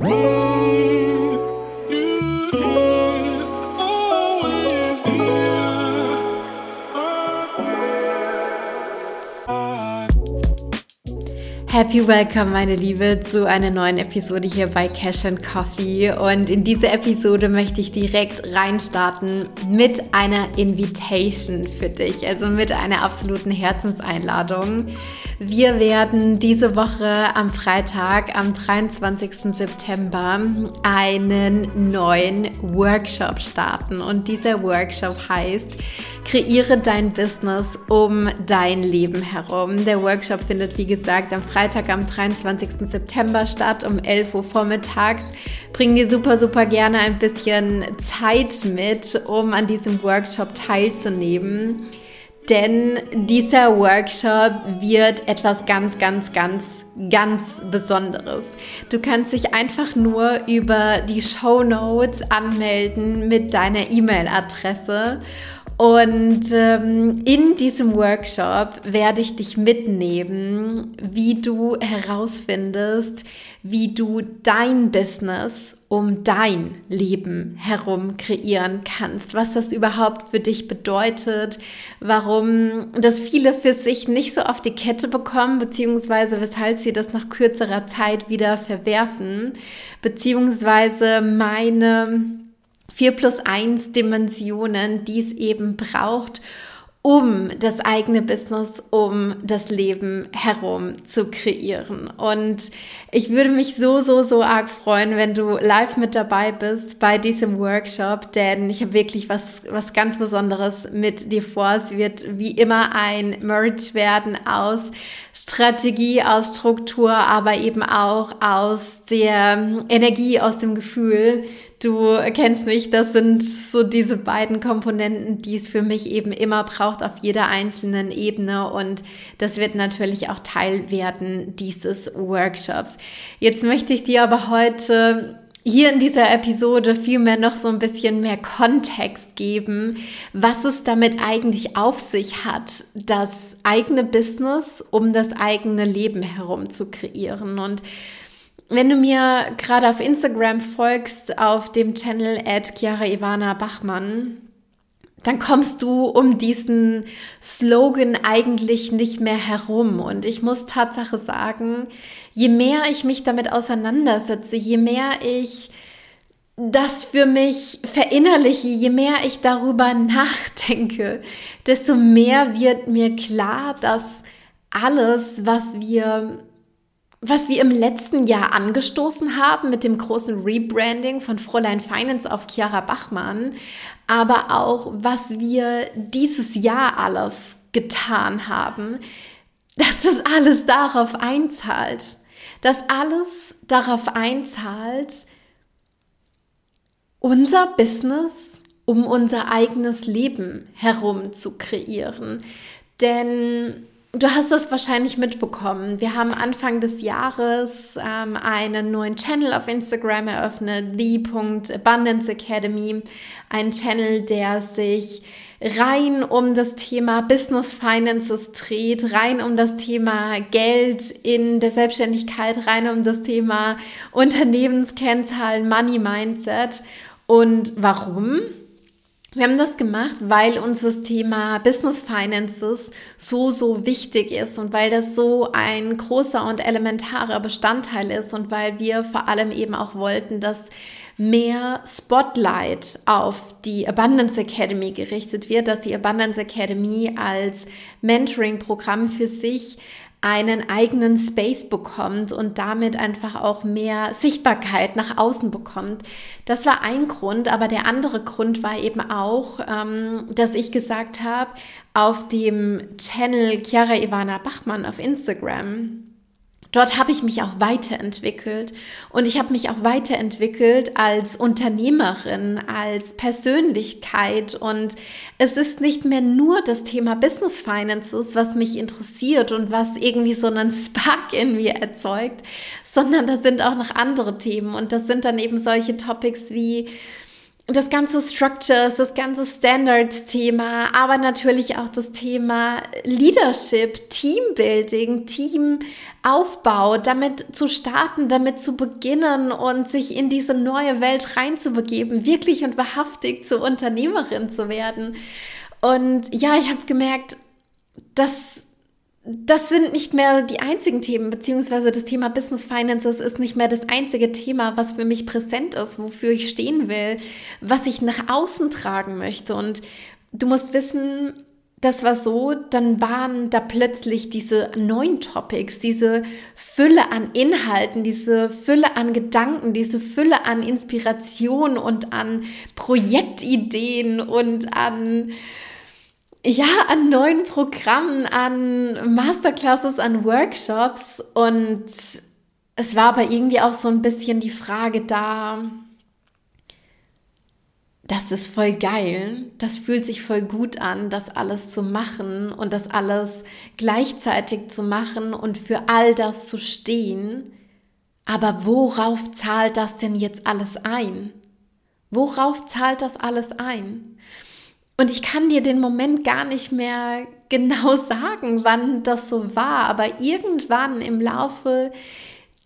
Happy Welcome, meine Liebe, zu einer neuen Episode hier bei Cash and Coffee. Und in diese Episode möchte ich direkt reinstarten mit einer Invitation für dich, also mit einer absoluten Herzenseinladung. Wir werden diese Woche am Freitag, am 23. September, einen neuen Workshop starten. Und dieser Workshop heißt Kreiere dein Business um dein Leben herum. Der Workshop findet, wie gesagt, am Freitag, am 23. September statt, um 11 Uhr vormittags. Bring dir super, super gerne ein bisschen Zeit mit, um an diesem Workshop teilzunehmen. Denn dieser Workshop wird etwas ganz, ganz, ganz ganz Besonderes. Du kannst dich einfach nur über die Show Notes anmelden mit deiner E-Mail-Adresse und ähm, in diesem Workshop werde ich dich mitnehmen, wie du herausfindest, wie du dein Business um dein Leben herum kreieren kannst, was das überhaupt für dich bedeutet, warum das viele für sich nicht so auf die Kette bekommen, beziehungsweise weshalb sie das nach kürzerer Zeit wieder verwerfen, beziehungsweise meine 4 plus 1 Dimensionen, die es eben braucht, um das eigene Business, um das Leben herum zu kreieren. Und ich würde mich so, so, so arg freuen, wenn du live mit dabei bist bei diesem Workshop, denn ich habe wirklich was, was ganz Besonderes mit dir vor. Es wird wie immer ein Merge werden aus Strategie, aus Struktur, aber eben auch aus der Energie, aus dem Gefühl, Du kennst mich, das sind so diese beiden Komponenten, die es für mich eben immer braucht auf jeder einzelnen Ebene und das wird natürlich auch Teil werden dieses Workshops. Jetzt möchte ich dir aber heute hier in dieser Episode vielmehr noch so ein bisschen mehr Kontext geben, was es damit eigentlich auf sich hat, das eigene Business um das eigene Leben herum zu kreieren. Und wenn du mir gerade auf Instagram folgst, auf dem Channel at Chiara Ivana Bachmann, dann kommst du um diesen Slogan eigentlich nicht mehr herum. Und ich muss Tatsache sagen, je mehr ich mich damit auseinandersetze, je mehr ich das für mich verinnerliche, je mehr ich darüber nachdenke, desto mehr wird mir klar, dass alles, was wir was wir im letzten Jahr angestoßen haben mit dem großen Rebranding von Fräulein Finance auf Chiara Bachmann, aber auch was wir dieses Jahr alles getan haben, dass das alles darauf einzahlt, dass alles darauf einzahlt, unser Business um unser eigenes Leben herum zu kreieren. Denn Du hast es wahrscheinlich mitbekommen. Wir haben Anfang des Jahres ähm, einen neuen Channel auf Instagram eröffnet, the.abundance Academy. Ein Channel, der sich rein um das Thema Business Finances dreht, rein um das Thema Geld in der Selbstständigkeit, rein um das Thema Unternehmenskennzahlen, Money Mindset. Und warum? Wir haben das gemacht, weil uns das Thema Business Finances so, so wichtig ist und weil das so ein großer und elementarer Bestandteil ist und weil wir vor allem eben auch wollten, dass mehr Spotlight auf die Abundance Academy gerichtet wird, dass die Abundance Academy als Mentoring-Programm für sich einen eigenen Space bekommt und damit einfach auch mehr Sichtbarkeit nach außen bekommt. Das war ein Grund, aber der andere Grund war eben auch, ähm, dass ich gesagt habe, auf dem Channel Chiara Ivana Bachmann auf Instagram, Dort habe ich mich auch weiterentwickelt. Und ich habe mich auch weiterentwickelt als Unternehmerin, als Persönlichkeit. Und es ist nicht mehr nur das Thema Business Finances, was mich interessiert und was irgendwie so einen Spark in mir erzeugt, sondern da sind auch noch andere Themen. Und das sind dann eben solche Topics wie das ganze Structures, das ganze Standards-Thema, aber natürlich auch das Thema Leadership, Teambuilding, Teamaufbau, damit zu starten, damit zu beginnen und sich in diese neue Welt reinzubegeben, wirklich und wahrhaftig zur Unternehmerin zu werden. Und ja, ich habe gemerkt, dass das sind nicht mehr die einzigen Themen, beziehungsweise das Thema Business Finances ist nicht mehr das einzige Thema, was für mich präsent ist, wofür ich stehen will, was ich nach außen tragen möchte. Und du musst wissen, das war so, dann waren da plötzlich diese neuen Topics, diese Fülle an Inhalten, diese Fülle an Gedanken, diese Fülle an Inspiration und an Projektideen und an ja, an neuen Programmen, an Masterclasses, an Workshops und es war aber irgendwie auch so ein bisschen die Frage da, das ist voll geil, das fühlt sich voll gut an, das alles zu machen und das alles gleichzeitig zu machen und für all das zu stehen. Aber worauf zahlt das denn jetzt alles ein? Worauf zahlt das alles ein? Und ich kann dir den Moment gar nicht mehr genau sagen, wann das so war, aber irgendwann im Laufe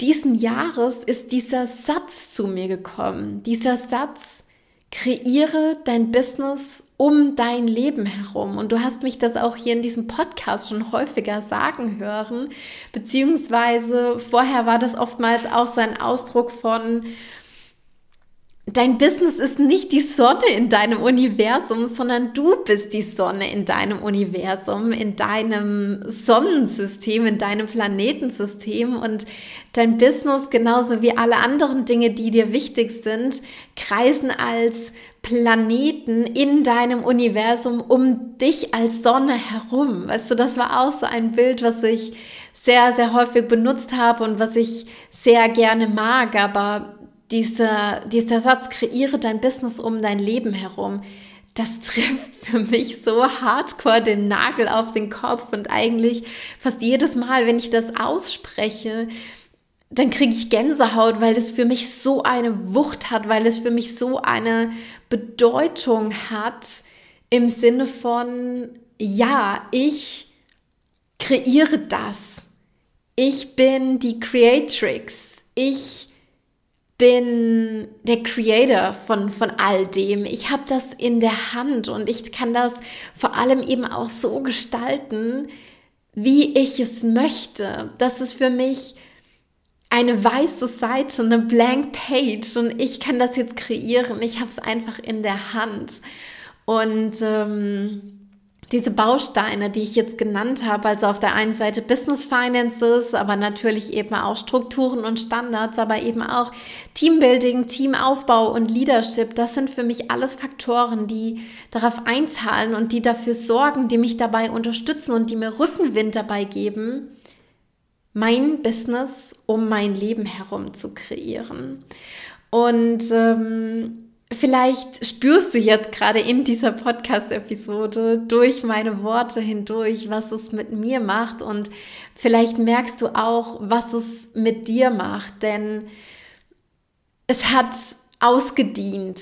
diesen Jahres ist dieser Satz zu mir gekommen. Dieser Satz, kreiere dein Business um dein Leben herum. Und du hast mich das auch hier in diesem Podcast schon häufiger sagen hören, beziehungsweise vorher war das oftmals auch so ein Ausdruck von, dein Business ist nicht die Sonne in deinem Universum, sondern du bist die Sonne in deinem Universum, in deinem Sonnensystem, in deinem Planetensystem und dein Business genauso wie alle anderen Dinge, die dir wichtig sind, kreisen als Planeten in deinem Universum um dich als Sonne herum. Weißt du, das war auch so ein Bild, was ich sehr, sehr häufig benutzt habe und was ich sehr gerne mag, aber dieser, dieser Satz, kreiere dein Business um dein Leben herum, das trifft für mich so hardcore den Nagel auf den Kopf und eigentlich fast jedes Mal, wenn ich das ausspreche, dann kriege ich Gänsehaut, weil es für mich so eine Wucht hat, weil es für mich so eine Bedeutung hat im Sinne von, ja, ich kreiere das. Ich bin die Creatrix. Ich bin der Creator von, von all dem. Ich habe das in der Hand und ich kann das vor allem eben auch so gestalten, wie ich es möchte. Das ist für mich eine weiße Seite, eine blank Page und ich kann das jetzt kreieren. Ich habe es einfach in der Hand. Und ähm, diese Bausteine, die ich jetzt genannt habe, also auf der einen Seite Business Finances, aber natürlich eben auch Strukturen und Standards, aber eben auch Teambuilding, Teamaufbau und Leadership, das sind für mich alles Faktoren, die darauf einzahlen und die dafür sorgen, die mich dabei unterstützen und die mir Rückenwind dabei geben, mein Business um mein Leben herum zu kreieren. Und ähm, Vielleicht spürst du jetzt gerade in dieser Podcast-Episode durch meine Worte hindurch, was es mit mir macht. Und vielleicht merkst du auch, was es mit dir macht, denn es hat ausgedient,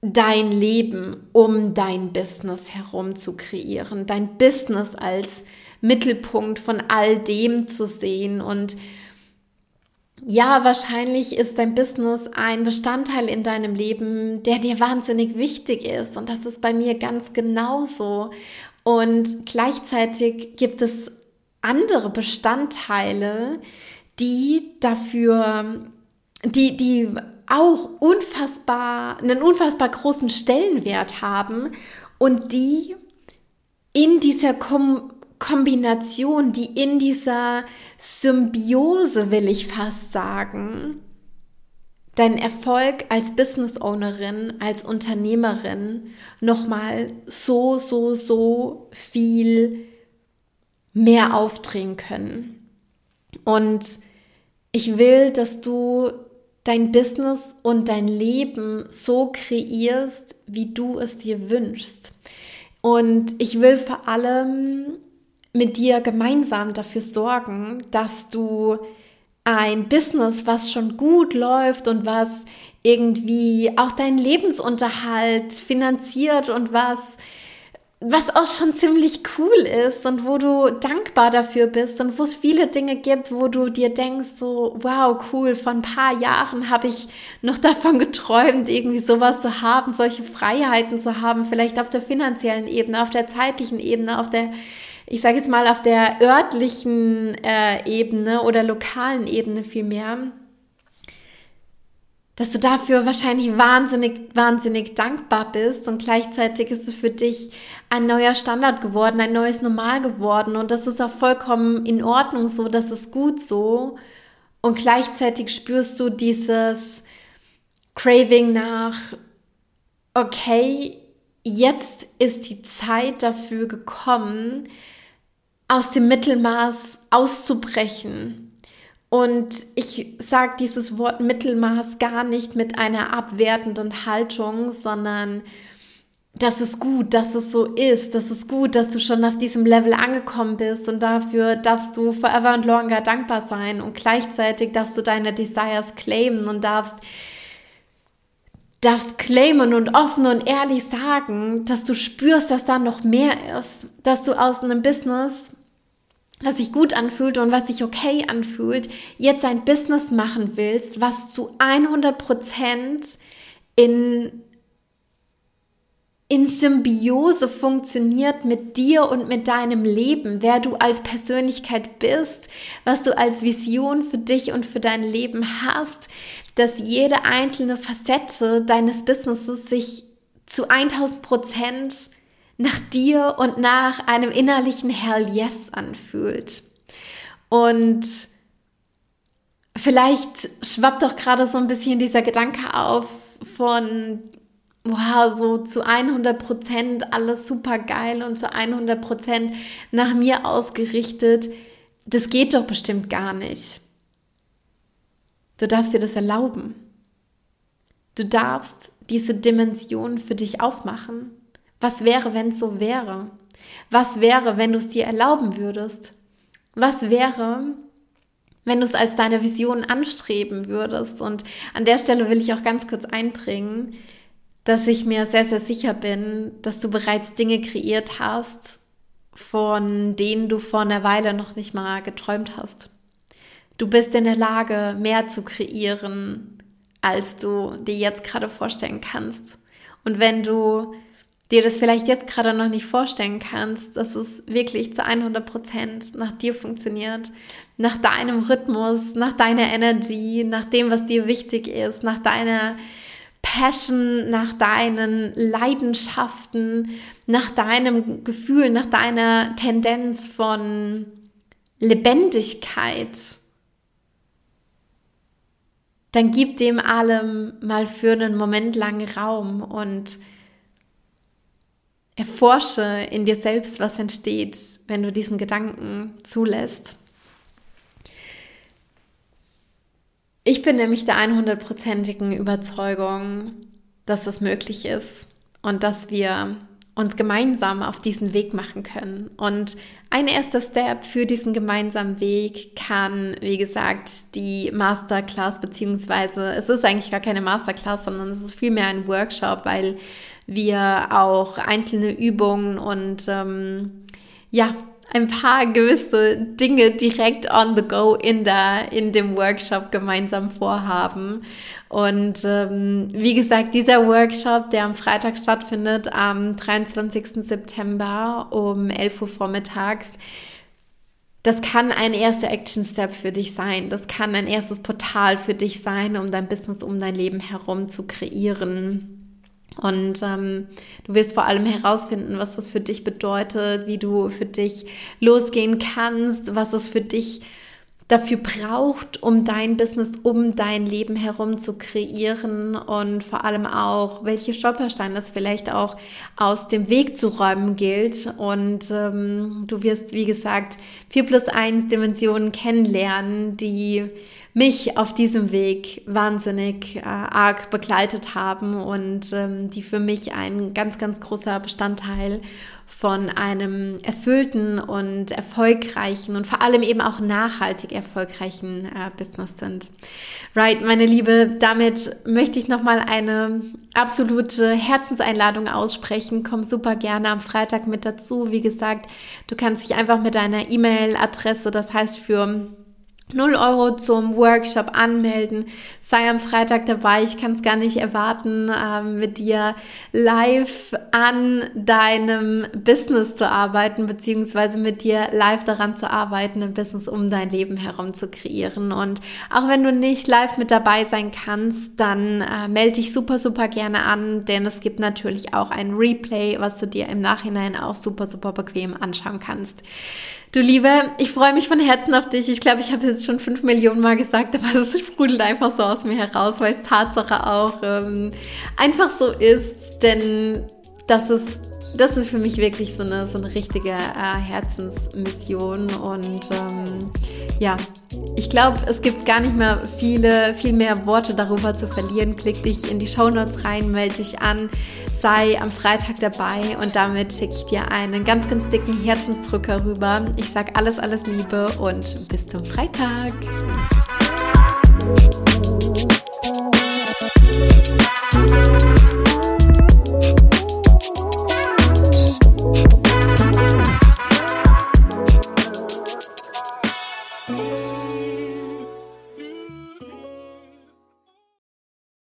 dein Leben um dein Business herum zu kreieren, dein Business als Mittelpunkt von all dem zu sehen. Und ja, wahrscheinlich ist dein Business ein Bestandteil in deinem Leben, der dir wahnsinnig wichtig ist. Und das ist bei mir ganz genauso. Und gleichzeitig gibt es andere Bestandteile, die dafür, die, die auch unfassbar, einen unfassbar großen Stellenwert haben und die in dieser Kom Kombination, die in dieser Symbiose, will ich fast sagen, deinen Erfolg als Business Ownerin, als Unternehmerin nochmal so, so, so viel mehr aufdrehen können. Und ich will, dass du dein Business und dein Leben so kreierst, wie du es dir wünschst. Und ich will vor allem mit dir gemeinsam dafür sorgen, dass du ein Business, was schon gut läuft und was irgendwie auch deinen Lebensunterhalt finanziert und was was auch schon ziemlich cool ist und wo du dankbar dafür bist und wo es viele Dinge gibt, wo du dir denkst, so, wow, cool, vor ein paar Jahren habe ich noch davon geträumt, irgendwie sowas zu haben, solche Freiheiten zu haben, vielleicht auf der finanziellen Ebene, auf der zeitlichen Ebene, auf der, ich sage jetzt mal, auf der örtlichen äh, Ebene oder lokalen Ebene vielmehr dass du dafür wahrscheinlich wahnsinnig, wahnsinnig dankbar bist und gleichzeitig ist es für dich ein neuer Standard geworden, ein neues Normal geworden und das ist auch vollkommen in Ordnung so, das ist gut so und gleichzeitig spürst du dieses Craving nach, okay, jetzt ist die Zeit dafür gekommen, aus dem Mittelmaß auszubrechen und ich sage dieses Wort Mittelmaß gar nicht mit einer abwertenden Haltung, sondern das ist gut, dass es so ist. Das ist gut, dass du schon auf diesem Level angekommen bist und dafür darfst du forever and longer dankbar sein und gleichzeitig darfst du deine Desires claimen und darfst darfst claimen und offen und ehrlich sagen, dass du spürst, dass da noch mehr ist, dass du aus einem Business was sich gut anfühlt und was sich okay anfühlt, jetzt ein Business machen willst, was zu 100 Prozent in in Symbiose funktioniert mit dir und mit deinem Leben, wer du als Persönlichkeit bist, was du als Vision für dich und für dein Leben hast, dass jede einzelne Facette deines Businesses sich zu 1000 Prozent nach dir und nach einem innerlichen Hell Yes anfühlt. Und vielleicht schwappt doch gerade so ein bisschen dieser Gedanke auf von, wow, so zu 100 Prozent alles super geil und zu 100 Prozent nach mir ausgerichtet. Das geht doch bestimmt gar nicht. Du darfst dir das erlauben. Du darfst diese Dimension für dich aufmachen. Was wäre, wenn es so wäre? Was wäre, wenn du es dir erlauben würdest? Was wäre, wenn du es als deine Vision anstreben würdest? Und an der Stelle will ich auch ganz kurz einbringen, dass ich mir sehr, sehr sicher bin, dass du bereits Dinge kreiert hast, von denen du vor einer Weile noch nicht mal geträumt hast. Du bist in der Lage, mehr zu kreieren, als du dir jetzt gerade vorstellen kannst. Und wenn du dir das vielleicht jetzt gerade noch nicht vorstellen kannst, dass es wirklich zu 100 Prozent nach dir funktioniert, nach deinem Rhythmus, nach deiner Energie, nach dem, was dir wichtig ist, nach deiner Passion, nach deinen Leidenschaften, nach deinem Gefühl, nach deiner Tendenz von Lebendigkeit, dann gib dem allem mal für einen Moment lang Raum und Erforsche in dir selbst, was entsteht, wenn du diesen Gedanken zulässt. Ich bin nämlich der 100%igen Überzeugung, dass das möglich ist und dass wir uns gemeinsam auf diesen Weg machen können. Und ein erster Step für diesen gemeinsamen Weg kann, wie gesagt, die Masterclass, beziehungsweise es ist eigentlich gar keine Masterclass, sondern es ist vielmehr ein Workshop, weil wir auch einzelne Übungen und ähm, ja, ein paar gewisse Dinge direkt on the go in der in dem Workshop gemeinsam vorhaben. Und ähm, wie gesagt, dieser Workshop, der am Freitag stattfindet, am 23. September um 11 Uhr vormittags, das kann ein erster Action Step für dich sein. Das kann ein erstes Portal für dich sein, um dein Business um dein Leben herum zu kreieren. Und ähm, du wirst vor allem herausfinden, was das für dich bedeutet, wie du für dich losgehen kannst, was es für dich dafür braucht, um dein Business um dein Leben herum zu kreieren und vor allem auch, welche Stolpersteine es vielleicht auch aus dem Weg zu räumen gilt. Und ähm, du wirst, wie gesagt, 4 plus 1 Dimensionen kennenlernen, die mich auf diesem Weg wahnsinnig äh, arg begleitet haben und ähm, die für mich ein ganz, ganz großer Bestandteil von einem erfüllten und erfolgreichen und vor allem eben auch nachhaltig erfolgreichen äh, Business sind. Right, meine Liebe, damit möchte ich nochmal eine absolute Herzenseinladung aussprechen. Komm super gerne am Freitag mit dazu. Wie gesagt, du kannst dich einfach mit deiner E-Mail-Adresse, das heißt für 0 Euro zum Workshop anmelden. Sei am Freitag dabei. Ich kann es gar nicht erwarten, äh, mit dir live an deinem Business zu arbeiten, beziehungsweise mit dir live daran zu arbeiten, ein Business um dein Leben herum zu kreieren. Und auch wenn du nicht live mit dabei sein kannst, dann äh, melde dich super, super gerne an, denn es gibt natürlich auch ein Replay, was du dir im Nachhinein auch super, super bequem anschauen kannst. Du Liebe, ich freue mich von Herzen auf dich. Ich glaube, ich habe jetzt schon fünf Millionen Mal gesagt, aber es sprudelt einfach so aus mir heraus, weil es Tatsache auch ähm, einfach so ist. Denn das ist, das ist für mich wirklich so eine, so eine richtige äh, Herzensmission. Und ähm, ja, ich glaube, es gibt gar nicht mehr viele, viel mehr Worte darüber zu verlieren. Klick dich in die Show Notes rein, melde dich an sei am Freitag dabei und damit schicke ich dir einen ganz, ganz dicken Herzensdrücker rüber. Ich sage alles, alles Liebe und bis zum Freitag. Thank